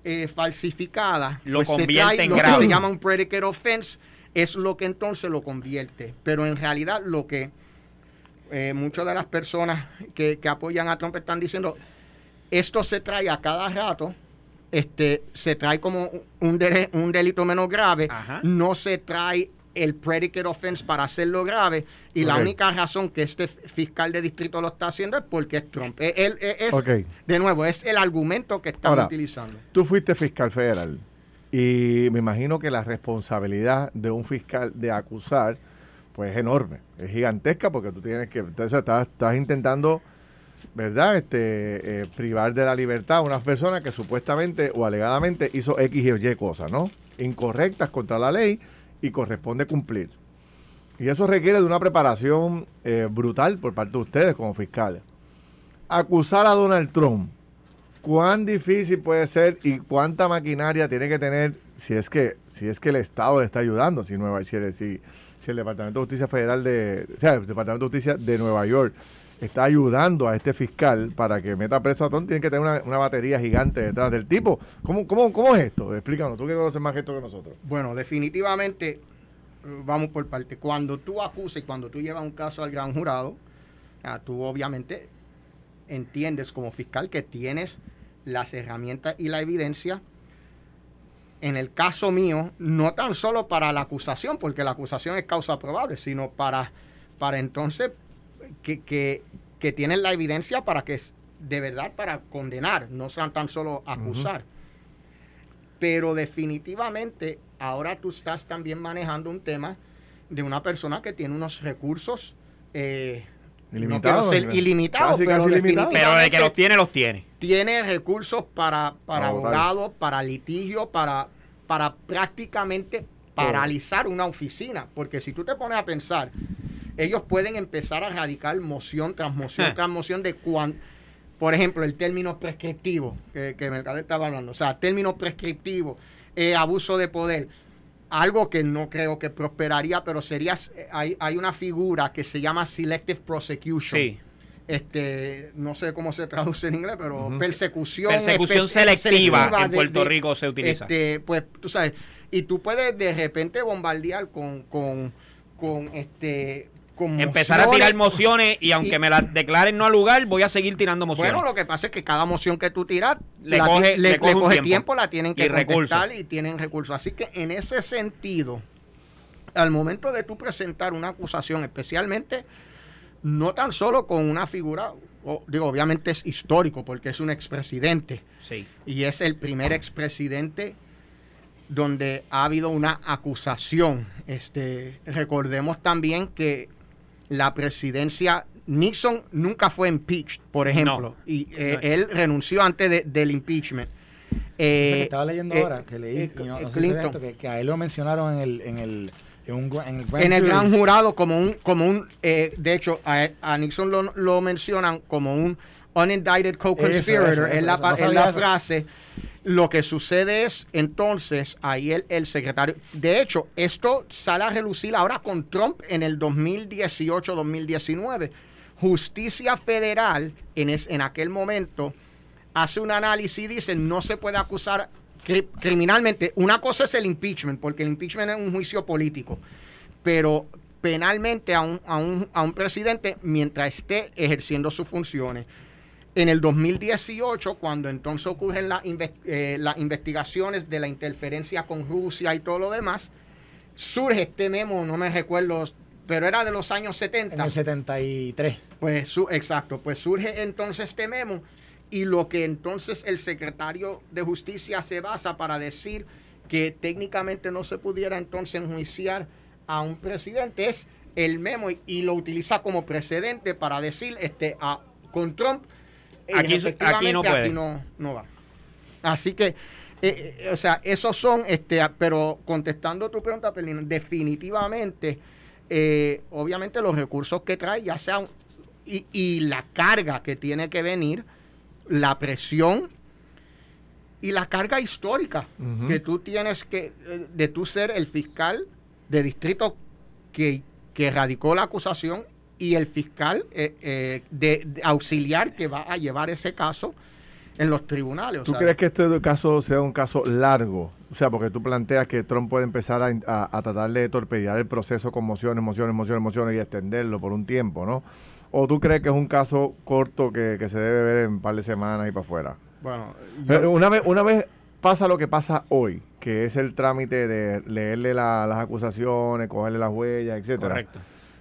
eh, falsificada, Lo pues se convierte trae en lo que se llama un predicate offense, es lo que entonces lo convierte. Pero en realidad lo que eh, muchas de las personas que, que apoyan a Trump están diciendo, esto se trae a cada rato, este, se trae como un, delito menos grave, Ajá. no se trae el predicate offense para hacerlo grave y la única razón que este fiscal de distrito lo está haciendo es porque es Trump. Eh, él- eh, es, Ok. De nuevo, es el argumento que están Ahora, utilizando. Tú fuiste fiscal federal y me imagino que la responsabilidad de un fiscal de acusar pues es enorme, es gigantesca porque tú tienes que, entonces estás, estás intentando, ¿verdad? Este, eh, privar de la libertad a una persona que supuestamente o alegadamente hizo X y Y cosas, ¿no? Incorrectas contra la ley y corresponde cumplir. Y eso requiere de una preparación eh, brutal por parte de ustedes como fiscales. Acusar a Donald Trump ¿Cuán difícil puede ser y cuánta maquinaria tiene que tener si es que si es que el Estado le está ayudando? Si Nueva si, si el Departamento de Justicia Federal de, o sea, el Departamento de Justicia de Nueva York está ayudando a este fiscal para que meta preso a Trump, tiene que tener una, una batería gigante detrás del tipo. ¿Cómo, cómo, ¿Cómo es esto? Explícanos, tú que conoces más esto que nosotros. Bueno, definitivamente, eh, vamos por parte. Cuando tú acusas y cuando tú llevas un caso al gran jurado, ah, tú obviamente entiendes como fiscal que tienes las herramientas y la evidencia. En el caso mío, no tan solo para la acusación, porque la acusación es causa probable, sino para, para entonces que, que, que tienes la evidencia para que s- de verdad para condenar, no sean tan solo acusar. Pero definitivamente ahora tú estás también manejando un tema de una persona que tiene unos recursos eh, no Ilimitado, quiero ser ilimitado, Casi, pero casi ilimitado. Pero de que los tiene, los tiene. tiene recursos para, para abogados, para litigio, para, para prácticamente paralizar una oficina. Porque si tú te pones a pensar, ellos pueden empezar a radicar moción tras moción Ja. tras moción de cuán, por ejemplo, el término prescriptivo, que, que Mercader estaba hablando, o sea, término prescriptivo, eh, abuso de poder. Algo que no creo que prosperaría, pero sería, eh, hay, hay una figura que se llama selective prosecution Sí. este no sé cómo se traduce en inglés, pero persecución Persecución selectiva en de- Puerto de- Rico se utiliza. este, pues tú sabes, y tú puedes de repente bombardear con con con este con Empezar a tirar mociones. y aunque y- me las declaren no al lugar, voy a seguir tirando mociones. Bueno, lo que pasa es que cada moción que tú tiras Le la coge- le tiempo. la tienen que Y recursos. contestar y tienen recursos. Así que en ese sentido, al momento de tú presentar una acusación, especialmente no tan solo con una figura, digo, obviamente es histórico porque es un expresidente Sí. y es el primer expresidente donde ha habido una acusación. Este, recordemos también que la presidencia Nixon nunca fue impeached, por ejemplo, No. y eh, No. él renunció antes de- del impeachment. Eh, que estaba leyendo eh, ahora, que leí, eh, no, sé Clinton. esto, que, que a él lo mencionaron en el, en el, en un, en el grand en el gran jurado como un como un eh, de hecho a, a Nixon lo, lo mencionan como un unindicted co-conspirator es la, es la eso. Lo que sucede es entonces ahí el, el secretario de hecho esto sale a relucir ahora con Trump en el 2018-2019 justicia federal en, es- en aquel momento hace un análisis y dice no se puede acusar cri- criminalmente. Una cosa es el impeachment, porque el impeachment es un juicio político, pero penalmente a un, a un, a un presidente mientras esté ejerciendo sus funciones. En el 2018, cuando entonces ocurren la inve- eh, las investigaciones de la interferencia con Rusia y todo lo demás, surge este memo, no me recuerdo, pero era de los años 70. En el 73. Pues su, exacto, pues surge entonces este memo y lo que entonces el secretario de justicia se basa para decir que técnicamente no se pudiera entonces enjuiciar a un presidente es el memo y, y lo utiliza como precedente para decir este a, con Trump Aquí- efectivamente, aquí no puede. aquí no, no va. Así que, eh, eh, o sea, esos son, este, pero contestando tu pregunta, Pelina, definitivamente, eh, obviamente los recursos que trae, ya sea, y, y la carga que tiene que venir, la presión y la carga histórica que tú tienes que, de tú ser el fiscal de distrito que, que radicó la acusación y el fiscal eh, eh, de, de auxiliar que va a llevar ese caso en los tribunales. o ¿Tú sea, crees que este caso sea un caso largo? O sea, porque tú planteas que Trump puede empezar a, a- a tratar de torpedear el proceso con mociones, mociones, mociones, mociones y extenderlo por un tiempo, ¿no? ¿O tú crees que es un caso corto que, que se debe ver en un par de semanas y para afuera? Bueno, Eh, yo- Una vez, una vez pasa lo que pasa hoy, que es el trámite de leerle la- las acusaciones, cogerle las huellas, etcétera. Correcto.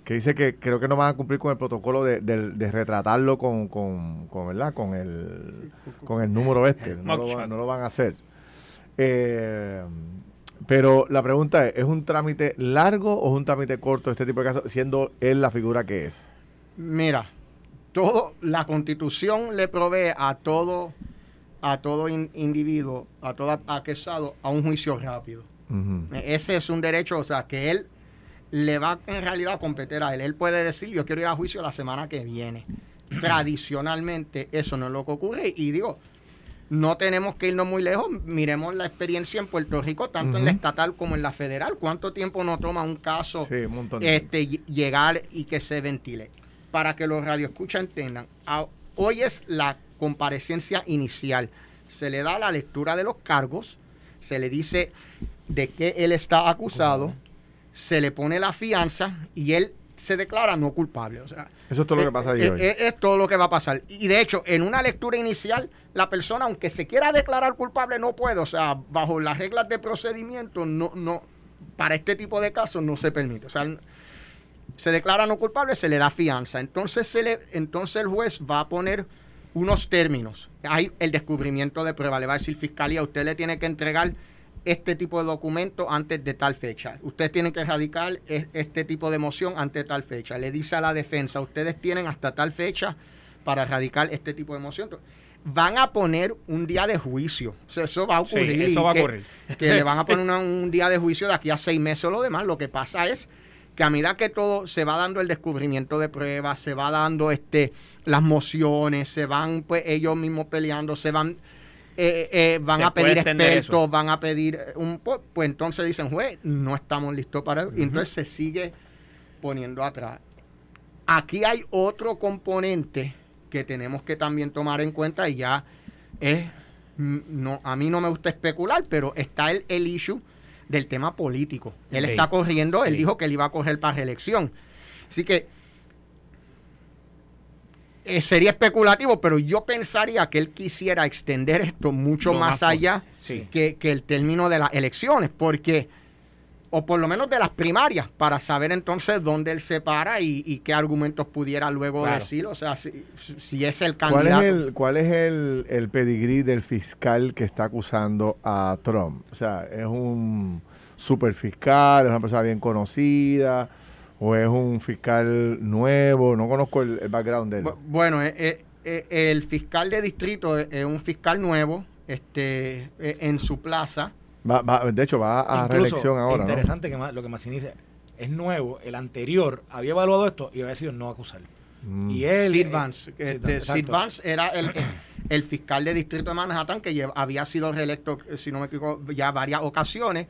Que dice que creo que no van a cumplir con el protocolo de, de- de retratarlo con, con, con, ¿verdad? con el con el número este. No lo, van- no lo van a hacer. Eh, pero la pregunta es, ¿es un trámite largo o es un trámite corto este tipo de casos, siendo él la figura que es? Mira, todo, la constitución le provee a todo, a todo in- individuo, a todo aquesado, a un juicio rápido. Ujú. Ese es un derecho, o sea, que él le va en realidad a competir a él. Él puede decir, yo quiero ir a juicio la semana que viene. Tradicionalmente eso no es lo que ocurre. Y digo, no tenemos que irnos muy lejos. Miremos la experiencia en Puerto Rico, tanto en la estatal como en la federal. ¿Cuánto tiempo no toma un caso Sí, un este, ll- llegar y que se ventile? Para que los radioescuchas entiendan, a- hoy es la comparecencia inicial. Se le da la lectura de los cargos, se le dice de qué él está acusado, se le pone la fianza y él se declara no culpable. O sea, Eso es todo lo que eh, pasa eh, hoy. eh, Es, todo lo que va a pasar. Y de hecho, en una lectura inicial, la persona, aunque se quiera declarar culpable, no puede. O sea, bajo las reglas de procedimiento, no, no, para este tipo de casos no se permite. O sea, se declara no culpable, se le da fianza. Entonces, se le, entonces el juez va a poner unos términos. Hay el descubrimiento de prueba. Le va a decir fiscalía, usted le tiene que entregar este tipo de documento antes de tal fecha. Ustedes tienen que radicar es- este tipo de moción antes de tal fecha. Le dice a la defensa, ustedes tienen hasta tal fecha para radicar este tipo de moción. Van a poner un día de juicio. O sea, eso va a Sí, ocurrir. eso va a que- ocurrir. Que le van a poner una- un día de juicio de aquí a seis meses o lo demás. Lo que pasa es que a medida que todo se va dando el descubrimiento de pruebas, se va dando este las mociones, se van pues ellos mismos peleando, se van eh, eh, van Se a pedir expertos, van a pedir eh, un pues entonces dicen, juez, no estamos listos para y entonces se sigue poniendo atrás. Aquí hay otro componente que tenemos que también tomar en cuenta y ya es mm, no a mí no me gusta especular, pero está el, el issue del tema político. Él está corriendo, él dijo que él iba a correr para reelección. Así que eh, sería especulativo, pero yo pensaría que él quisiera extender esto mucho Lo más, allá sí. que, que el término de las elecciones, porque, o por lo menos de las primarias, para saber entonces dónde él se para y, y qué argumentos pudiera luego Claro. decir, o sea, si, si es el ¿Cuál candidato. es, el, ¿Cuál es el, el pedigrí del fiscal que está acusando a Trump? O sea, ¿es un super fiscal, es una persona bien conocida, o es un fiscal nuevo? No conozco el, el background de él. Bu- Bueno, eh, eh, eh, el fiscal de distrito es, un fiscal nuevo este, eh, en su plaza. Va- va- de hecho, va a Incluso, reelección ahora, ¿no? Interesante que ma- lo que Massini dice es nuevo. El anterior había evaluado esto y había sido no acusar. Mm. Y él. Sid Vance. Sid Este, Vance, Sid exacto. Vance era el, el- fiscal de distrito de Manhattan que lleva- había sido reelecto, si no me equivoco, ya varias ocasiones.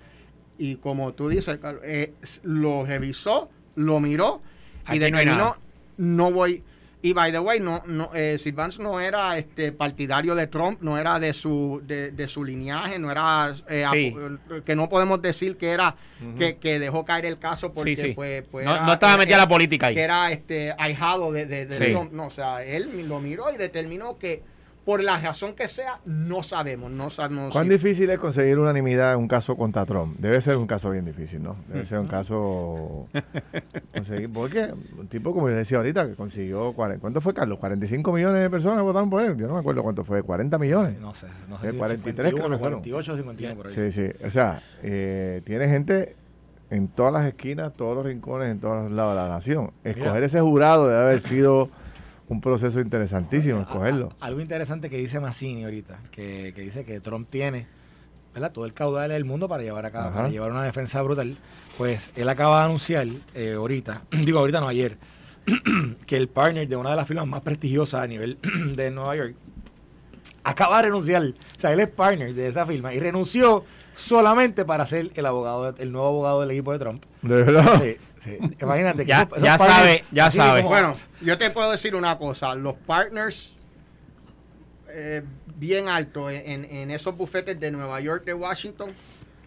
Y como tú dices, eh, lo revisó, lo miró y Aquí determinó, no voy. Y by the way, no, no, eh, Sid Vance no era este partidario de Trump, no era de su, de, de su linaje, no era eh, Sí. apo- que no podemos decir que era que, que dejó caer el caso porque Sí, sí. pues, pues No- era- no estaba metida la política ahí. que era este ahijado de, de, de Sí. no, no, o sea, él lo miró y determinó que por la razón que sea, no sabemos, no sabemos. ¿Cuán si- difícil es conseguir unanimidad en un caso contra Trump? Debe ser un caso bien difícil, ¿no? Debe ser un caso... conseguir, porque un tipo, como yo decía ahorita, que consiguió... ¿Cuánto fue, Carlos? ¿45 millones de personas votaron por él? Yo no me acuerdo cuánto fue. ¿40 millones? No sé, no Eh, sé. si 43 creo que fueron. 48 o 51 por ahí. Sí, sí. O sea, eh, tiene gente en todas las esquinas, todos los rincones, en todos los lados de la nación. Escoger ese jurado debe haber sido un proceso interesantísimo, escogerlo. algo interesante que dice Massini ahorita, que, que dice que Trump tiene ¿verdad? todo el caudal del mundo para llevar a cabo, para llevar una defensa brutal. Pues él acaba de anunciar eh, ahorita, digo ahorita no ayer, que el partner de una de las firmas más prestigiosas a nivel de Nueva York acaba de renunciar. O sea, él es partner de esa firma y renunció solamente para ser el abogado, el nuevo abogado del equipo de Trump. De verdad. Sí, sí. Imagínate que Ya- esos- esos ya partners, sabe, ya sabe. como- Bueno, yo te puedo decir una cosa, los partners eh, bien altos en, en esos bufetes de Nueva York, de Washington,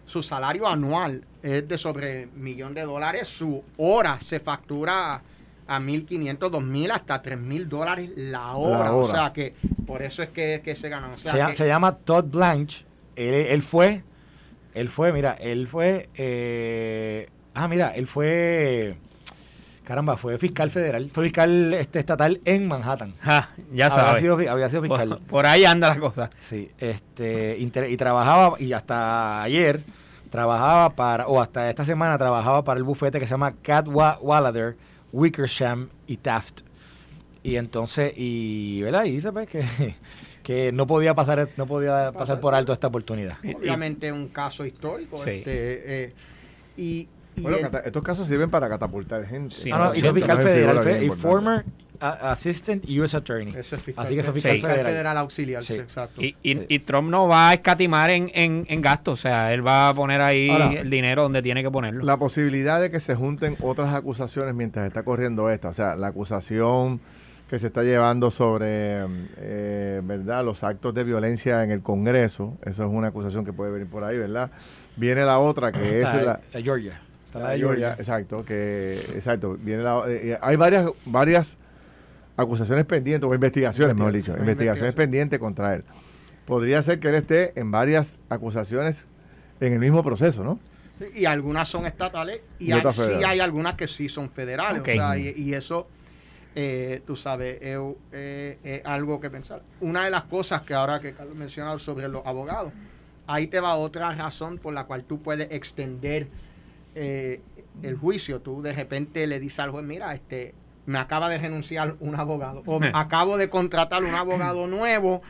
su salario anual es de sobre millón de dólares, su hora se factura a 1.500, 2.000 hasta 3.000 dólares la hora. O hora. sea que por eso es que, que se ganan. O sea, se, llama, que- se llama Todd Blanche. Él, él fue, él fue, mira, él fue, eh, ah, mira, él fue, caramba, fue fiscal federal, fue fiscal este, estatal en Manhattan. Ja, ya había sabes. Sido, había sido fiscal. Por, por ahí anda la cosa. Sí, este, inter- y trabajaba, y hasta ayer trabajaba para, o hasta esta semana trabajaba para el bufete que se llama Cat Wa- Wallader, Wickersham y Taft. Y entonces, y, ¿verdad? Y dice pues que, que no podía pasar, no podía pasar por alto esta oportunidad. obviamente un caso histórico. Sí. Este, eh, y Bueno, el- estos casos sirven para catapultar gente. Sí, Ah, no, y fue fiscal federal, fue y former a- assistant US attorney. Eso es fiscal, Así que fue fiscal Sí. federal. auxiliar, Sí. sí, exacto. Y, y- y Trump no va a escatimar en, en, en gastos. O sea, él va a poner ahí Ahora, el dinero donde tiene que ponerlo. La posibilidad de que se junten otras acusaciones mientras está corriendo esta, o sea, la acusación que se está llevando sobre, eh, ¿verdad?, los actos de violencia en el Congreso, eso es una acusación que puede venir por ahí, ¿verdad? Viene la otra que es la, la Georgia. Está la la de de Georgia, Georgia. exacto, que exacto, viene la, eh, eh, hay varias varias acusaciones pendientes o investigaciones, mejor dicho, Investigaciones. pendientes contra él. Podría ser que él esté en varias acusaciones en el mismo proceso, ¿no? Y algunas son estatales y, Y hay- sí hay algunas que sí son federales. O sea, y, y eso eh, tú sabes, es eh, es algo que pensar. Una de las cosas que ahora que Carlos mencionado sobre los abogados, ahí te va otra razón por la cual tú puedes extender eh, el juicio. Tú de repente le dices al juez, mira, este, me acaba de renunciar un abogado, o acabo de contratar un abogado nuevo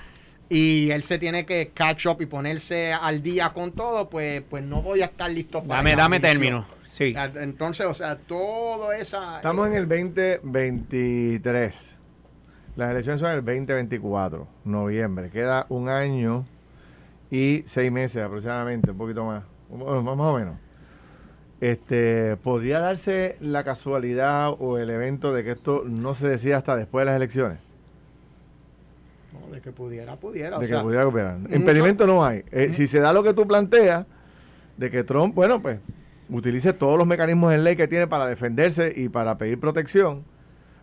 y él se tiene que catch up y ponerse al día con todo, pues, pues no voy a estar listo para Dame, dame término. Sí. Entonces, o sea, todo esa... Estamos en el 2023. Las elecciones son el 2024, noviembre. Queda un año y seis meses aproximadamente, un poquito más más o menos. Este, ¿Podría darse la casualidad o el evento de que esto no se decida hasta después de las elecciones? No, de que pudiera, pudiera. de o que sea, pudiera cooperar. Impedimento no hay. Eh, Si se da lo que tú planteas, de que Trump, bueno, pues utilice todos los mecanismos en ley que tiene para defenderse y para pedir protección,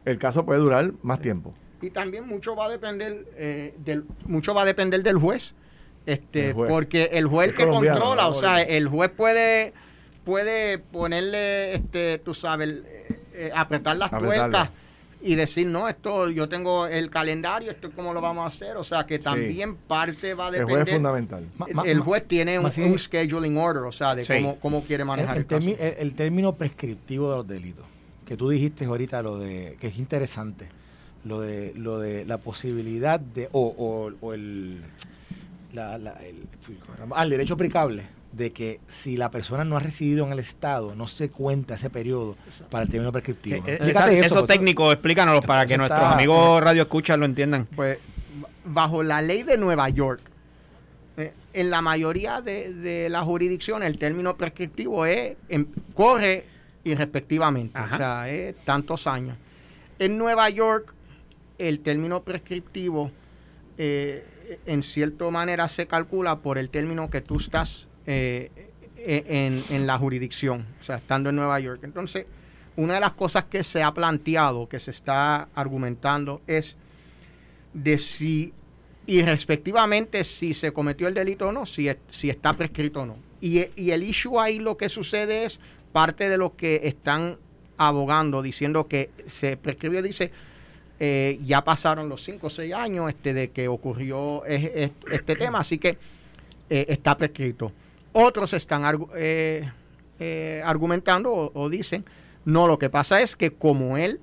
el caso puede durar más tiempo. y también mucho va a depender eh, del mucho va a depender del juez este El juez. porque el juez Es que controla o sea el juez puede puede ponerle este tú sabes eh, eh, apretar las tuercas y decir no esto yo tengo el calendario esto es cómo lo vamos a hacer o sea que Sí. también parte va a El juez es depender fundamental. El- juez tiene un, un scheduling order o sea de Sí. cómo, cómo quiere manejar el el, caso. termi- el- el término prescriptivo de los delitos, que tú dijiste ahorita, lo de que es interesante, lo de lo de la posibilidad de, o, o- o el, la- la- el, ah, el derecho aplicable de que si la persona no ha residido en el Estado, no se cuenta ese periodo para el término prescriptivo. Sí, ¿no? eh, eso, técnico, explícanos para que nuestros está- amigos radio escuchan lo entiendan. Pues bajo la ley de Nueva York, eh, en la mayoría de, de las jurisdicciones el término prescriptivo es em, corre irrespectivamente, Ajá. o sea, es tantos años. En Nueva York el término prescriptivo eh, en cierta manera se calcula por el término que tú estás eh, e- en, la jurisdicción, o sea, estando en Nueva York. Entonces, una de las cosas que se ha planteado, que se está argumentando, es de si, y respectivamente, si se cometió el delito o no, si, si está prescrito o no. Y, el issue ahí lo que sucede es parte de lo que están abogando, diciendo que se prescribió, dice, eh, ya pasaron los 5 o 6 años este, de que ocurrió es- es- este tema, así que eh, está prescrito. Otros están eh, eh, argumentando o, dicen, no, lo que pasa es que como él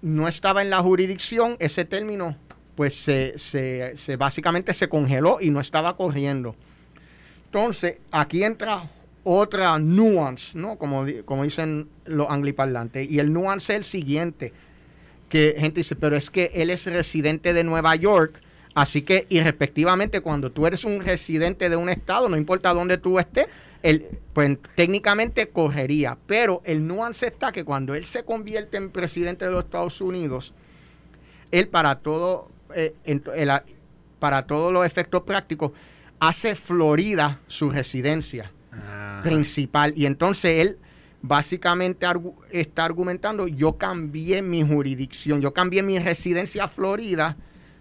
no estaba en la jurisdicción, ese término pues se, se- básicamente se congeló y no estaba corriendo. Entonces, aquí entra otra nuance, ¿no? Como, como dicen los angliparlantes. Y el nuance es el siguiente, que gente dice, pero es que él es residente de Nueva York, así que irrespectivamente cuando tú eres un residente de un estado, no importa dónde tú estés, él, pues técnicamente correría. Pero el nuance está que cuando él se convierte en presidente de los Estados Unidos, él para todo, eh, en- el- para todos los efectos prácticos, hace Florida su residencia principal. Y entonces él básicamente argu- está argumentando, yo cambié mi jurisdicción, yo cambié mi residencia a Florida,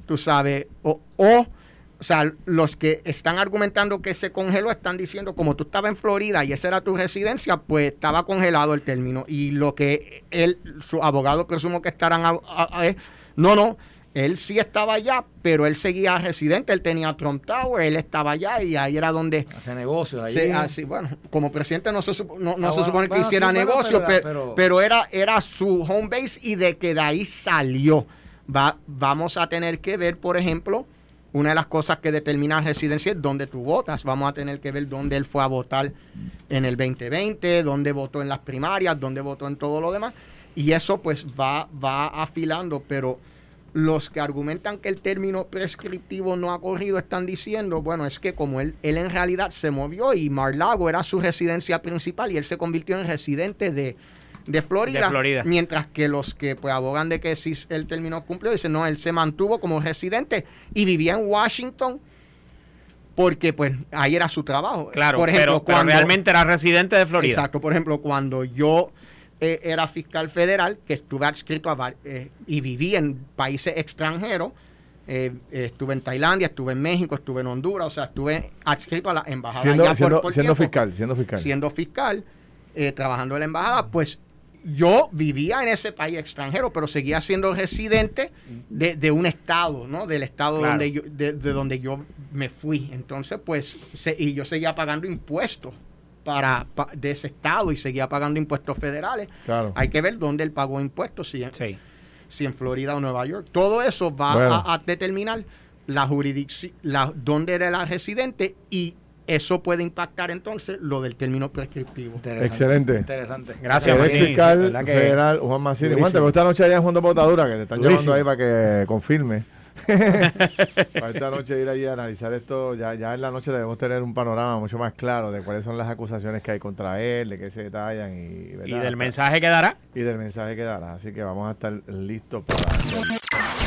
tú sabes, o, o, o sea, los que están argumentando que se congeló están diciendo, como tú estabas en Florida y esa era tu residencia, pues estaba congelado el término. Y lo que él, su abogado presumo que estarán, a- a- a- es, no, no, él sí estaba allá, pero él seguía residente, él tenía Trump Tower, él estaba allá y ahí era donde... hace negocios ahí. Sí, así, bueno, como presidente no se, supo- no, no Ah, se bueno, supone que bueno, sí, hiciera bueno, negocio, pero pero, pero- era, era su home base y de que de ahí salió. Va, vamos a tener que ver, por ejemplo, una de las cosas que determina residencia es dónde tú votas. Vamos a tener que ver dónde él fue a votar en el 2020, dónde votó en las primarias, dónde votó en todo lo demás. Y eso pues va, va afilando, pero los que argumentan que el término prescriptivo no ha corrido están diciendo, bueno, es que como él, él en realidad se movió y Mar-Lago era su residencia principal y él se convirtió en residente de, de Florida, De Florida. mientras que los que pues abogan de que si el término cumplió dicen, no, él se mantuvo como residente y vivía en Washington porque pues ahí era su trabajo. Claro, por ejemplo, pero, pero cuando- realmente era residente de Florida. Exacto, por ejemplo, cuando yo eh, era fiscal federal, que estuve adscrito a eh, y viví en países extranjeros, eh, eh, estuve en Tailandia, estuve en México, estuve en Honduras, o sea, estuve adscrito a la embajada Siendo, allá por- siendo, por siendo tiempo, fiscal, siendo fiscal. siendo fiscal, eh, trabajando en la embajada, pues yo vivía en ese país extranjero, pero seguía siendo residente de, de un estado, ¿no? Del estado Claro. donde yo, de, de donde yo me fui. Entonces, pues, se- y yo seguía pagando impuestos para, pa- de ese estado y seguía pagando impuestos federales. Claro. Hay que ver dónde él pagó impuestos, si Sí. si en Florida o Nueva York. Todo eso va Bueno. a, a determinar la jurisdicción, la, dónde era la residente y eso puede impactar entonces lo del término prescriptivo. Interesante. Excelente. Interesante. Gracias, el ex fiscal ¿Verdad que- federal Juan. Durísimo. Juan, te esta noche allá en Juan de Botadura, que te están Durísimo. llamando ahí para que confirme. para esta noche ir allí a analizar esto, ya, ya en la noche debemos tener un panorama mucho más claro de cuáles son las acusaciones que hay contra él, de qué se detallan y, Y ¿verdad? del mensaje que dará. y del mensaje que dará. Así que vamos a estar listos para...